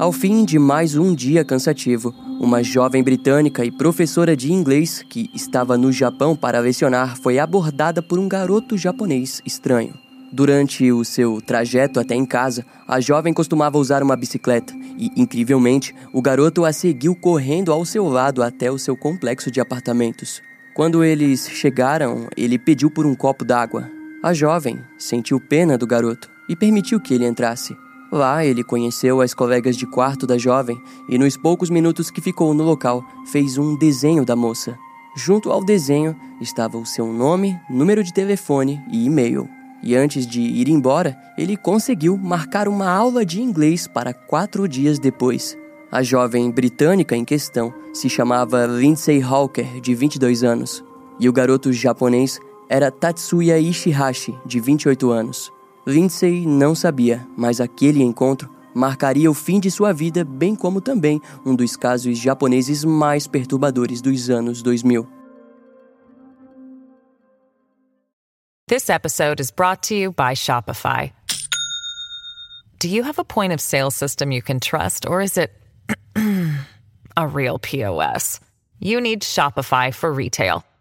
Ao fim de mais um dia cansativo, uma jovem britânica e professora de inglês que estava no Japão para lecionar foi abordada por um garoto japonês estranho. Durante o seu trajeto até em casa, a jovem costumava usar uma bicicleta e, incrivelmente, o garoto a seguiu correndo ao seu lado até o seu complexo de apartamentos. Quando eles chegaram, ele pediu por um copo d'água. A jovem sentiu pena do garoto e permitiu que ele entrasse. Lá ele conheceu as colegas de quarto da jovem e, nos poucos minutos que ficou no local, fez um desenho da moça. Junto ao desenho estava o seu nome, número de telefone e e-mail. E antes de ir embora, ele conseguiu marcar uma aula de inglês para quatro dias depois. A jovem britânica em questão se chamava Lindsay Hawker, de 22 anos, e o garoto japonês era Tatsuya Ishihashi, de 28 anos. Lindsay não sabia, mas aquele encontro marcaria o fim de sua vida, bem como também um dos casos japoneses mais perturbadores dos anos 2000. This episode is brought to you by Shopify. Do you have a point of sale system you can trust, or is it a real POS? You need Shopify for retail.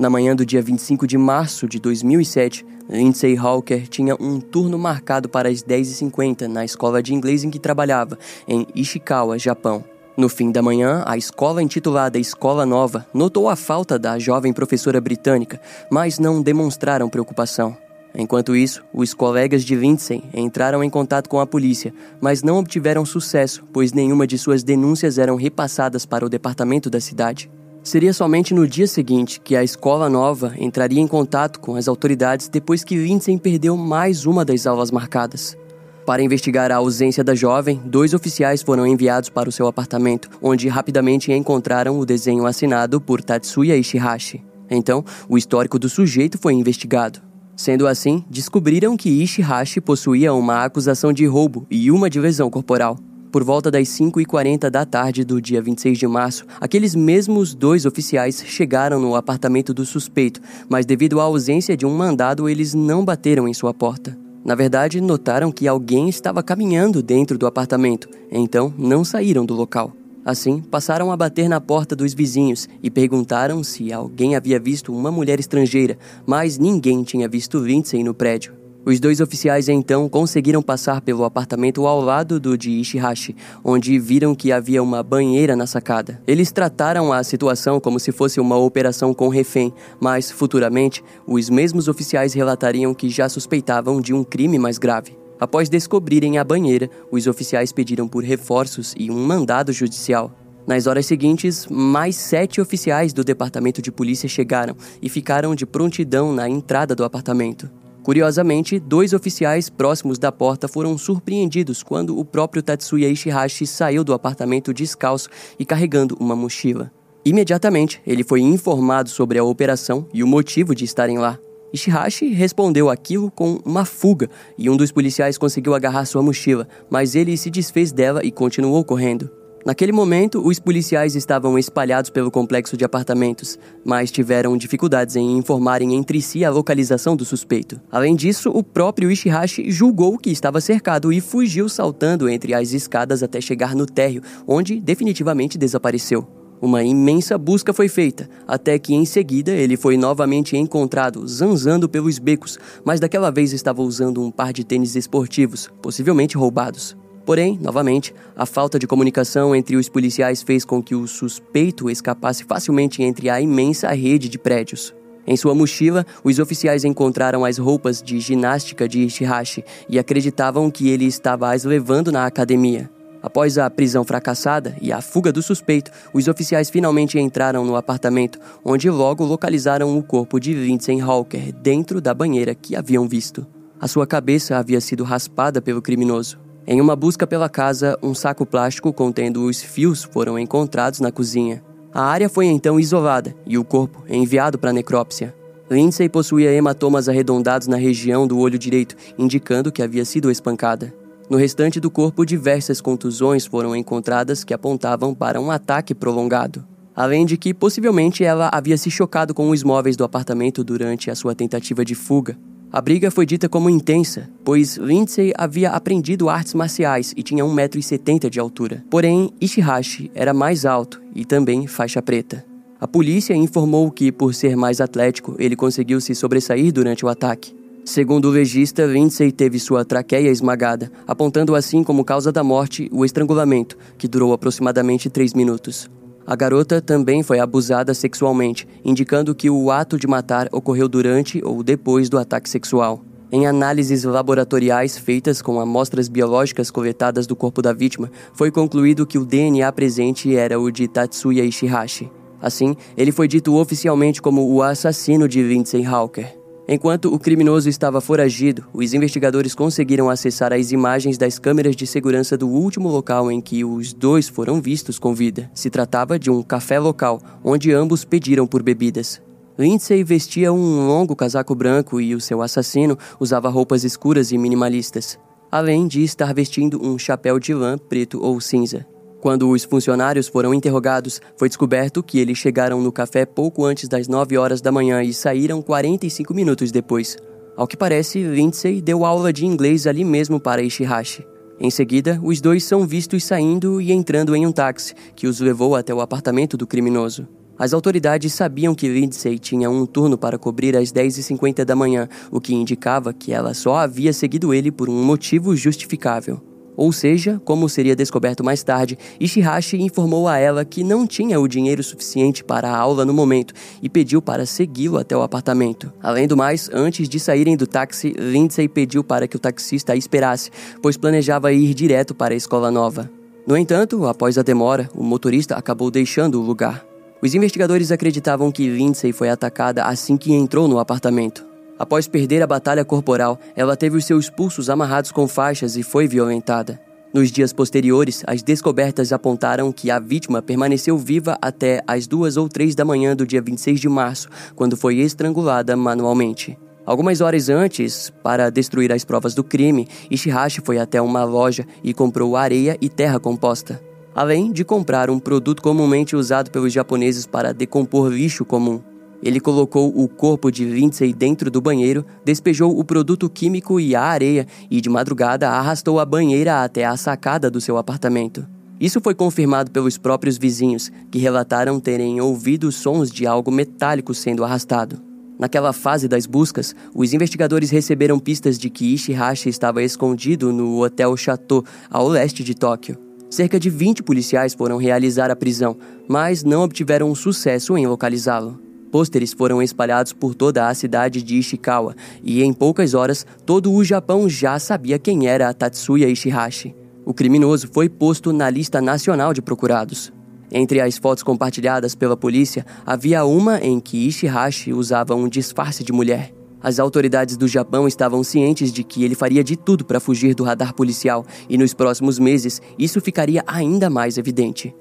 Na manhã do dia 25 de março de 2007, Lindsay Hawker tinha um turno marcado para as 10h50 na escola de inglês em que trabalhava, em Ishikawa, Japão. No fim da manhã, a escola intitulada Escola Nova notou a falta da jovem professora britânica, mas não demonstraram preocupação. Enquanto isso, os colegas de Lindsay entraram em contato com a polícia, mas não obtiveram sucesso, pois nenhuma de suas denúncias eram repassadas para o departamento da cidade. Seria somente no dia seguinte que a escola nova entraria em contato com as autoridades depois que Lindsay perdeu mais uma das aulas marcadas. Para investigar a ausência da jovem, dois oficiais foram enviados para o seu apartamento, onde rapidamente encontraram o desenho assinado por Tatsuya Ishihashi. Então, o histórico do sujeito foi investigado. Sendo assim, descobriram que Ishihashi possuía uma acusação de roubo e uma de lesão corporal. Por volta das 5h40 da tarde do dia 26 de março, aqueles mesmos dois oficiais chegaram no apartamento do suspeito, mas devido à ausência de um mandado, eles não bateram em sua porta. Na verdade, notaram que alguém estava caminhando dentro do apartamento, então não saíram do local. Assim, passaram a bater na porta dos vizinhos e perguntaram se alguém havia visto uma mulher estrangeira, mas ninguém tinha visto Lindsay no prédio. Os dois oficiais então conseguiram passar pelo apartamento ao lado do de Ishihashi, onde viram que havia uma banheira na sacada. Eles trataram a situação como se fosse uma operação com refém, mas futuramente os mesmos oficiais relatariam que já suspeitavam de um crime mais grave. Após descobrirem a banheira, os oficiais pediram por reforços e um mandado judicial. Nas horas seguintes, mais sete oficiais do departamento de polícia chegaram e ficaram de prontidão na entrada do apartamento. Curiosamente, dois oficiais próximos da porta foram surpreendidos quando o próprio Tatsuya Ishihashi saiu do apartamento descalço e carregando uma mochila. Imediatamente, ele foi informado sobre a operação e o motivo de estarem lá. Ishihashi respondeu aquilo com uma fuga e um dos policiais conseguiu agarrar sua mochila, mas ele se desfez dela e continuou correndo. Naquele momento, os policiais estavam espalhados pelo complexo de apartamentos, mas tiveram dificuldades em informarem entre si a localização do suspeito. Além disso, o próprio Ishihashi julgou que estava cercado e fugiu saltando entre as escadas até chegar no térreo, onde definitivamente desapareceu. Uma imensa busca foi feita, até que em seguida ele foi novamente encontrado zanzando pelos becos, mas daquela vez estava usando um par de tênis esportivos, possivelmente roubados. Porém, novamente, a falta de comunicação entre os policiais fez com que o suspeito escapasse facilmente entre a imensa rede de prédios. Em sua mochila, os oficiais encontraram as roupas de ginástica de Ishihashi e acreditavam que ele estava as levando na academia. Após a prisão fracassada e a fuga do suspeito, os oficiais finalmente entraram no apartamento, onde logo localizaram o corpo de Vincent Hawker dentro da banheira que haviam visto. A sua cabeça havia sido raspada pelo criminoso. Em uma busca pela casa, um saco plástico contendo os fios foram encontrados na cozinha. A área foi então isolada e o corpo enviado para necrópsia. Lindsay possuía hematomas arredondados na região do olho direito, indicando que havia sido espancada. No restante do corpo, diversas contusões foram encontradas que apontavam para um ataque prolongado. Além de que, possivelmente, ela havia se chocado com os móveis do apartamento durante a sua tentativa de fuga. A briga foi dita como intensa, pois Lindsay havia aprendido artes marciais e tinha 1,70m de altura. Porém, Ishihashi era mais alto e também faixa preta. A polícia informou que, por ser mais atlético, ele conseguiu se sobressair durante o ataque. Segundo o legista, Lindsay teve sua traqueia esmagada, apontando assim como causa da morte o estrangulamento, que durou aproximadamente três minutos. A garota também foi abusada sexualmente, indicando que o ato de matar ocorreu durante ou depois do ataque sexual. Em análises laboratoriais feitas com amostras biológicas coletadas do corpo da vítima, foi concluído que o DNA presente era o de Tatsuya Ishihashi. Assim, ele foi dito oficialmente como o assassino de Lindsay Hawker. Enquanto o criminoso estava foragido, os investigadores conseguiram acessar as imagens das câmeras de segurança do último local em que os dois foram vistos com vida. Se tratava de um café local, onde ambos pediram por bebidas. Lindsay vestia um longo casaco branco e o seu assassino usava roupas escuras e minimalistas, além de estar vestindo um chapéu de lã preto ou cinza. Quando os funcionários foram interrogados, foi descoberto que eles chegaram no café pouco antes das 9 horas da manhã e saíram 45 minutos depois. Ao que parece, Lindsay deu aula de inglês ali mesmo para Ishihashi. Em seguida, os dois são vistos saindo e entrando em um táxi, que os levou até o apartamento do criminoso. As autoridades sabiam que Lindsay tinha um turno para cobrir às 10h50 da manhã, o que indicava que ela só havia seguido ele por um motivo justificável. Ou seja, como seria descoberto mais tarde, Ishihashi informou a ela que não tinha o dinheiro suficiente para a aula no momento e pediu para segui-lo até o apartamento. Além do mais, antes de saírem do táxi, Lindsay pediu para que o taxista a esperasse, pois planejava ir direto para a escola nova. No entanto, após a demora, o motorista acabou deixando o lugar. Os investigadores acreditavam que Lindsay foi atacada assim que entrou no apartamento. Após perder a batalha corporal, ela teve os seus pulsos amarrados com faixas e foi violentada. Nos dias posteriores, as descobertas apontaram que a vítima permaneceu viva até as duas ou três da manhã do dia 26 de março, quando foi estrangulada manualmente. Algumas horas antes, para destruir as provas do crime, Ishihashi foi até uma loja e comprou areia e terra composta, além de comprar um produto comumente usado pelos japoneses para decompor lixo comum. Ele colocou o corpo de Lindsay dentro do banheiro, despejou o produto químico e a areia e, de madrugada, arrastou a banheira até a sacada do seu apartamento. Isso foi confirmado pelos próprios vizinhos, que relataram terem ouvido sons de algo metálico sendo arrastado. Naquela fase das buscas, os investigadores receberam pistas de que Ishihashi estava escondido no Hotel Chateau, ao leste de Tóquio. Cerca de 20 policiais foram realizar a prisão, mas não obtiveram sucesso em localizá-lo. Pôsteres foram espalhados por toda a cidade de Ishikawa e em poucas horas todo o Japão já sabia quem era Tatsuya Ishihashi. O criminoso foi posto na lista nacional de procurados. Entre as fotos compartilhadas pela polícia, havia uma em que Ishihashi usava um disfarce de mulher. As autoridades do Japão estavam cientes de que ele faria de tudo para fugir do radar policial, e nos próximos meses isso ficaria ainda mais evidente.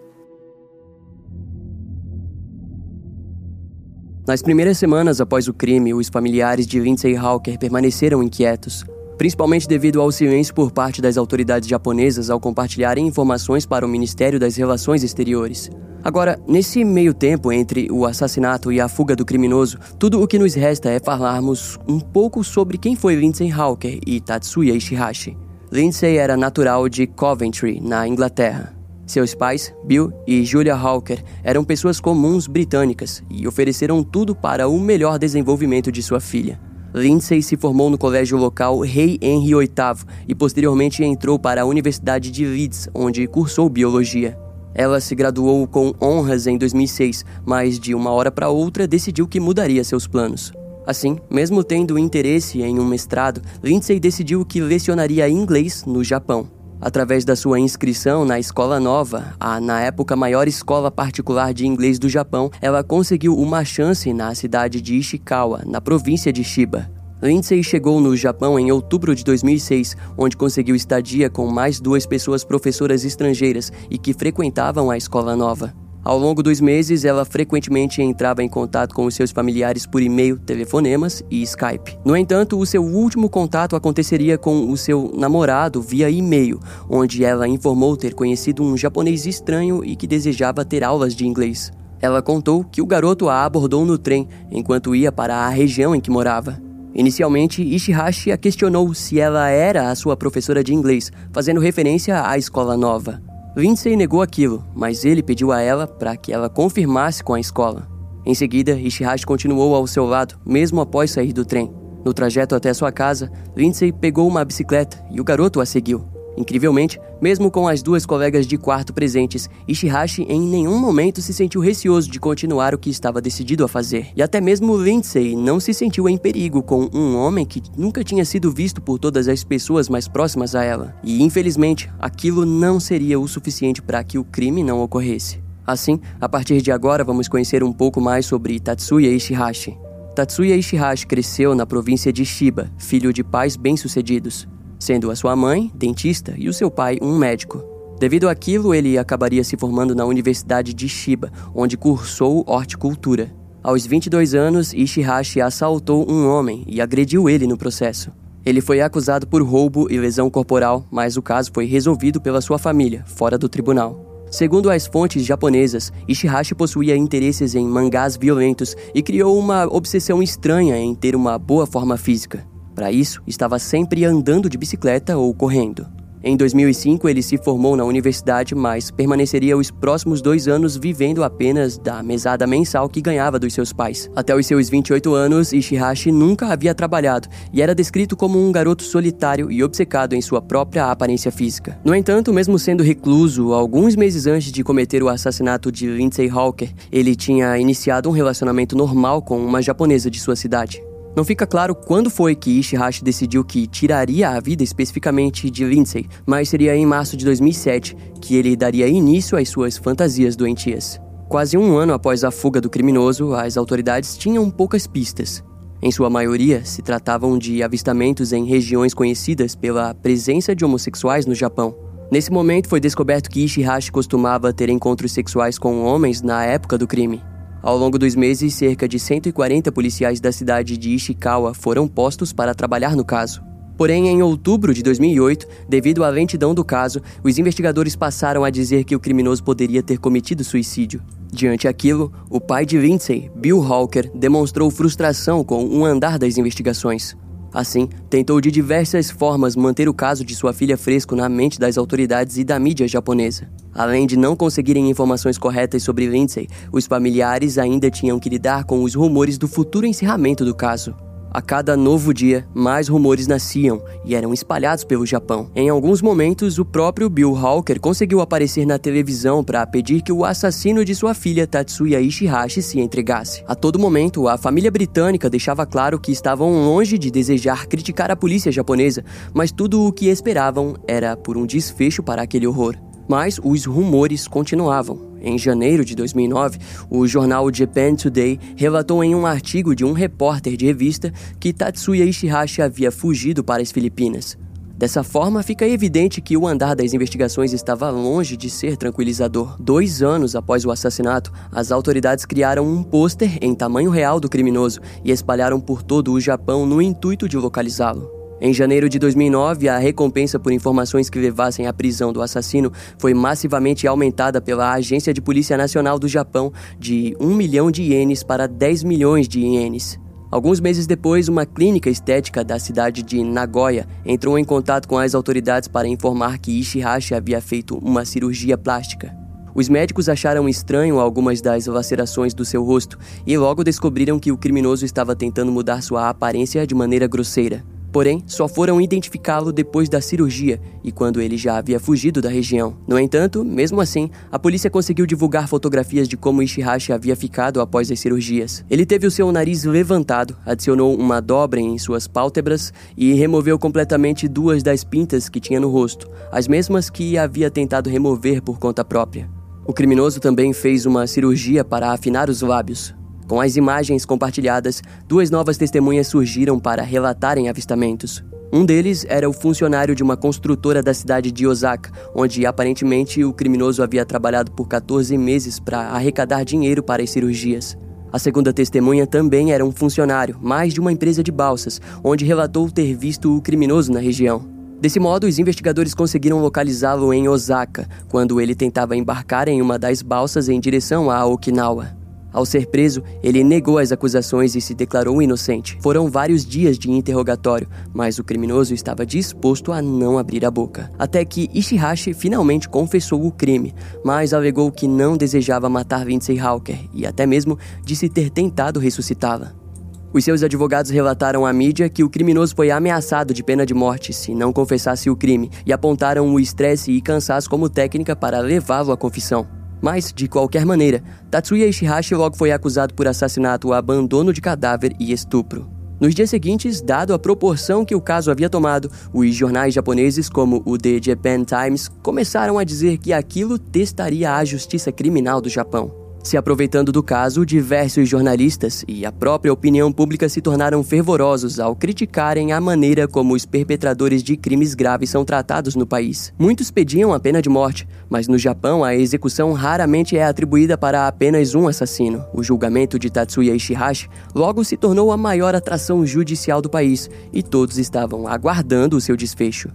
Nas primeiras semanas após o crime, os familiares de Lindsay Hawker permaneceram inquietos, principalmente devido ao silêncio por parte das autoridades japonesas ao compartilharem informações para o Ministério das Relações Exteriores. Agora, nesse meio tempo entre o assassinato e a fuga do criminoso, tudo o que nos resta é falarmos um pouco sobre quem foi Lindsay Hawker e Tatsuya Ishihashi. Lindsay era natural de Coventry, na Inglaterra. Seus pais, Bill e Julia Hawker, eram pessoas comuns britânicas e ofereceram tudo para o melhor desenvolvimento de sua filha. Lindsay se formou no colégio local Rei Henry VIII e posteriormente entrou para a Universidade de Leeds, onde cursou biologia. Ela se graduou com honras em 2006, mas de uma hora para outra decidiu que mudaria seus planos. Assim, mesmo tendo interesse em um mestrado, Lindsay decidiu que lecionaria inglês no Japão. Através da sua inscrição na Escola Nova, a na época maior escola particular de inglês do Japão, ela conseguiu uma chance na cidade de Ishikawa, na província de Shiba. Lindsay chegou no Japão em outubro de 2006, onde conseguiu estadia com mais duas pessoas professoras estrangeiras e que frequentavam a escola nova. Ao longo dos meses, ela frequentemente entrava em contato com os seus familiares por e-mail, telefonemas e Skype. No entanto, o seu último contato aconteceria com o seu namorado via e-mail, onde ela informou ter conhecido um japonês estranho e que desejava ter aulas de inglês. Ela contou que o garoto a abordou no trem enquanto ia para a região em que morava. Inicialmente, Ishihashi a questionou se ela era a sua professora de inglês, fazendo referência à escola nova. Lindsay negou aquilo, mas ele pediu a ela para que ela confirmasse com a escola. Em seguida, Ishihashi continuou ao seu lado, mesmo após sair do trem. No trajeto até sua casa, Lindsay pegou uma bicicleta e o garoto a seguiu. Incrivelmente, mesmo com as duas colegas de quarto presentes, Ishihashi em nenhum momento se sentiu receoso de continuar o que estava decidido a fazer. E até mesmo Lindsay não se sentiu em perigo com um homem que nunca tinha sido visto por todas as pessoas mais próximas a ela. E infelizmente, aquilo não seria o suficiente para que o crime não ocorresse. Assim, a partir de agora vamos conhecer um pouco mais sobre Tatsuya Ishihashi. Tatsuya Ishihashi cresceu na província de Shiba, filho de pais bem-sucedidos sendo a sua mãe dentista e o seu pai um médico. Devido àquilo, ele acabaria se formando na Universidade de Shiba, onde cursou horticultura. Aos 22 anos, Ishihashi assaltou um homem e agrediu ele no processo. Ele foi acusado por roubo e lesão corporal, mas o caso foi resolvido pela sua família, fora do tribunal. Segundo as fontes japonesas, Ishihashi possuía interesses em mangás violentos e criou uma obsessão estranha em ter uma boa forma física. Para isso, estava sempre andando de bicicleta ou correndo. Em 2005, ele se formou na universidade, mas permaneceria os próximos dois anos vivendo apenas da mesada mensal que ganhava dos seus pais. Até os seus 28 anos, Ishihashi nunca havia trabalhado e era descrito como um garoto solitário e obcecado em sua própria aparência física. No entanto, mesmo sendo recluso, alguns meses antes de cometer o assassinato de Lindsay Hawker, ele tinha iniciado um relacionamento normal com uma japonesa de sua cidade. Não fica claro quando foi que Ishihashi decidiu que tiraria a vida especificamente de Lindsay, mas seria em março de 2007 que ele daria início às suas fantasias doentias. Quase um ano após a fuga do criminoso, as autoridades tinham poucas pistas. Em sua maioria, se tratavam de avistamentos em regiões conhecidas pela presença de homossexuais no Japão. Nesse momento, foi descoberto que Ishihashi costumava ter encontros sexuais com homens na época do crime. Ao longo dos meses, cerca de 140 policiais da cidade de Ishikawa foram postos para trabalhar no caso. Porém, em outubro de 2008, devido à lentidão do caso, os investigadores passaram a dizer que o criminoso poderia ter cometido suicídio. Diante aquilo, o pai de Lindsay, Bill Hawker, demonstrou frustração com um andar das investigações. Assim, tentou de diversas formas manter o caso de sua filha fresco na mente das autoridades e da mídia japonesa. Além de não conseguirem informações corretas sobre Lindsay, os familiares ainda tinham que lidar com os rumores do futuro encerramento do caso. A cada novo dia, mais rumores nasciam e eram espalhados pelo Japão. Em alguns momentos, o próprio Bill Hawker conseguiu aparecer na televisão para pedir que o assassino de sua filha Tatsuya Ishihashi se entregasse. A todo momento, a família britânica deixava claro que estavam longe de desejar criticar a polícia japonesa, mas tudo o que esperavam era por um desfecho para aquele horror. Mas os rumores continuavam. Em janeiro de 2009, o jornal Japan Today relatou em um artigo de um repórter de revista que Tatsuya Ishihashi havia fugido para as Filipinas. Dessa forma, fica evidente que o andar das investigações estava longe de ser tranquilizador. Dois anos após o assassinato, as autoridades criaram um pôster em tamanho real do criminoso e espalharam por todo o Japão no intuito de localizá-lo. Em janeiro de 2009, a recompensa por informações que levassem à prisão do assassino foi massivamente aumentada pela Agência de Polícia Nacional do Japão de 1 milhão de ienes para 10 milhões de ienes. Alguns meses depois, uma clínica estética da cidade de Nagoya entrou em contato com as autoridades para informar que Ishihashi havia feito uma cirurgia plástica. Os médicos acharam estranho algumas das lacerações do seu rosto e logo descobriram que o criminoso estava tentando mudar sua aparência de maneira grosseira. Porém, só foram identificá-lo depois da cirurgia e quando ele já havia fugido da região. No entanto, mesmo assim, a polícia conseguiu divulgar fotografias de como Ishihashi havia ficado após as cirurgias. Ele teve o seu nariz levantado, adicionou uma dobra em suas pálpebras e removeu completamente duas das pintas que tinha no rosto, as mesmas que havia tentado remover por conta própria. O criminoso também fez uma cirurgia para afinar os lábios, com as imagens compartilhadas, duas novas testemunhas surgiram para relatarem avistamentos. Um deles era o funcionário de uma construtora da cidade de Osaka, onde aparentemente o criminoso havia trabalhado por 14 meses para arrecadar dinheiro para as cirurgias. A segunda testemunha também era um funcionário, mais de uma empresa de balsas, onde relatou ter visto o criminoso na região. Desse modo, os investigadores conseguiram localizá-lo em Osaka, quando ele tentava embarcar em uma das balsas em direção a Okinawa. Ao ser preso, ele negou as acusações e se declarou inocente. Foram vários dias de interrogatório, mas o criminoso estava disposto a não abrir a boca. Até que Ishihashi finalmente confessou o crime, mas alegou que não desejava matar Vince Hawker e até mesmo disse ter tentado ressuscitá-la. Os seus advogados relataram à mídia que o criminoso foi ameaçado de pena de morte se não confessasse o crime e apontaram o estresse e cansaço como técnica para levá-lo à confissão. Mas, de qualquer maneira, Tatsuya Ishihashi logo foi acusado por assassinato, abandono de cadáver e estupro. Nos dias seguintes, dado a proporção que o caso havia tomado, os jornais japoneses como o The Japan Times começaram a dizer que aquilo testaria a justiça criminal do Japão. Se aproveitando do caso, diversos jornalistas e a própria opinião pública se tornaram fervorosos ao criticarem a maneira como os perpetradores de crimes graves são tratados no país. Muitos pediam a pena de morte, mas no Japão a execução raramente é atribuída para apenas um assassino. O julgamento de Tatsuya Ishihashi logo se tornou a maior atração judicial do país e todos estavam aguardando o seu desfecho.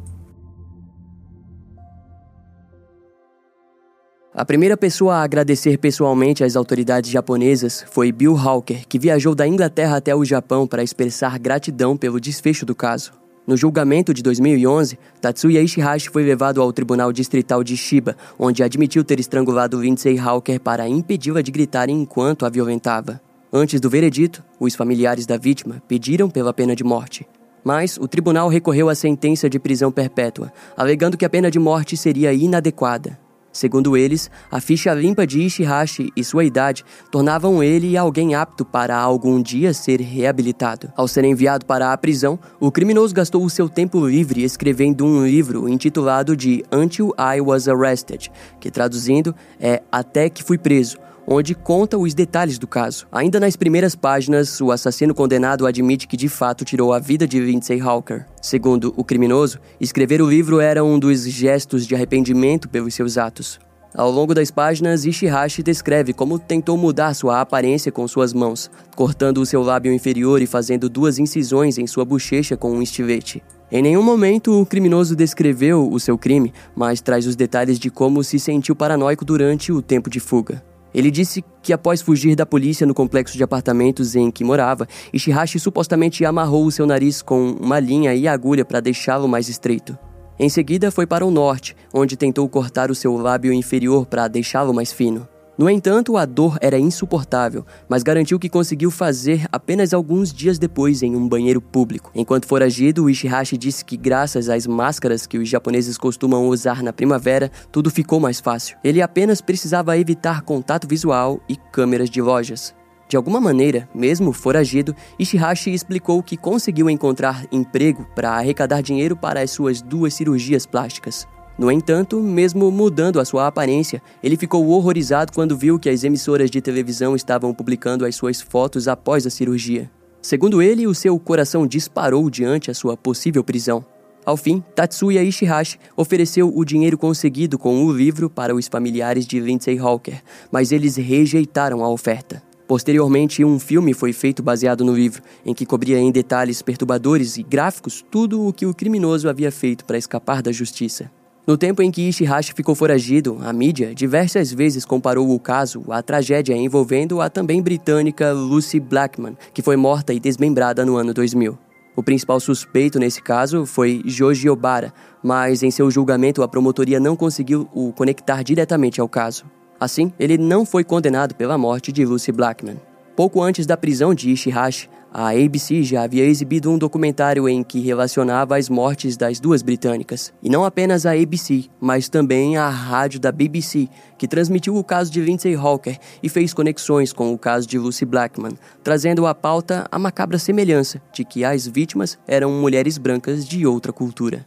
A primeira pessoa a agradecer pessoalmente às autoridades japonesas foi Bill Hawker, que viajou da Inglaterra até o Japão para expressar gratidão pelo desfecho do caso. No julgamento de 2011, Tatsuya Ishihashi foi levado ao Tribunal Distrital de Shiba, onde admitiu ter estrangulado Lindsay Hawker para impedi-la de gritar enquanto a violentava. Antes do veredito, os familiares da vítima pediram pela pena de morte. Mas o tribunal recorreu à sentença de prisão perpétua, alegando que a pena de morte seria inadequada. Segundo eles, a ficha limpa de Ishihashi e sua idade tornavam ele alguém apto para algum dia ser reabilitado. Ao ser enviado para a prisão, o criminoso gastou o seu tempo livre escrevendo um livro intitulado de Until I Was Arrested, que traduzindo é Até que fui preso, onde conta os detalhes do caso. Ainda nas primeiras páginas, o assassino condenado admite que de fato tirou a vida de Lindsay Hawker. Segundo o criminoso, escrever o livro era um dos gestos de arrependimento pelos seus atos. Ao longo das páginas, Ishihashi descreve como tentou mudar sua aparência com suas mãos, cortando o seu lábio inferior e fazendo duas incisões em sua bochecha com um estilete. Em nenhum momento o criminoso descreveu o seu crime, mas traz os detalhes de como se sentiu paranoico durante o tempo de fuga. Ele disse que após fugir da polícia no complexo de apartamentos em que morava, Ishihashi supostamente amarrou o seu nariz com uma linha e agulha para deixá-lo mais estreito. Em seguida, foi para o norte, onde tentou cortar o seu lábio inferior para deixá-lo mais fino. No entanto, a dor era insuportável, mas garantiu que conseguiu fazer apenas alguns dias depois em um banheiro público. Enquanto foragido, Ishihashi disse que graças às máscaras que os japoneses costumam usar na primavera, tudo ficou mais fácil. Ele apenas precisava evitar contato visual e câmeras de lojas. De alguma maneira, mesmo foragido, Ishihashi explicou que conseguiu encontrar emprego para arrecadar dinheiro para as suas duas cirurgias plásticas. No entanto, mesmo mudando a sua aparência, ele ficou horrorizado quando viu que as emissoras de televisão estavam publicando as suas fotos após a cirurgia. Segundo ele, o seu coração disparou diante a sua possível prisão. Ao fim, Tatsuya Ishihashi ofereceu o dinheiro conseguido com o livro para os familiares de Lindsay Hawker, mas eles rejeitaram a oferta. Posteriormente, um filme foi feito baseado no livro, em que cobria em detalhes perturbadores e gráficos tudo o que o criminoso havia feito para escapar da justiça. No tempo em que Ishihashi ficou foragido, a mídia diversas vezes comparou o caso à tragédia envolvendo a também britânica Lucy Blackman, que foi morta e desmembrada no ano 2000. O principal suspeito nesse caso foi Joji Obara, mas em seu julgamento a promotoria não conseguiu o conectar diretamente ao caso. Assim, ele não foi condenado pela morte de Lucy Blackman. Pouco antes da prisão de Ishihashi, a ABC já havia exibido um documentário em que relacionava as mortes das duas britânicas. E não apenas a ABC, mas também a rádio da BBC, que transmitiu o caso de Lindsay Hawker e fez conexões com o caso de Lucy Blackman, trazendo à pauta a macabra semelhança de que as vítimas eram mulheres brancas de outra cultura.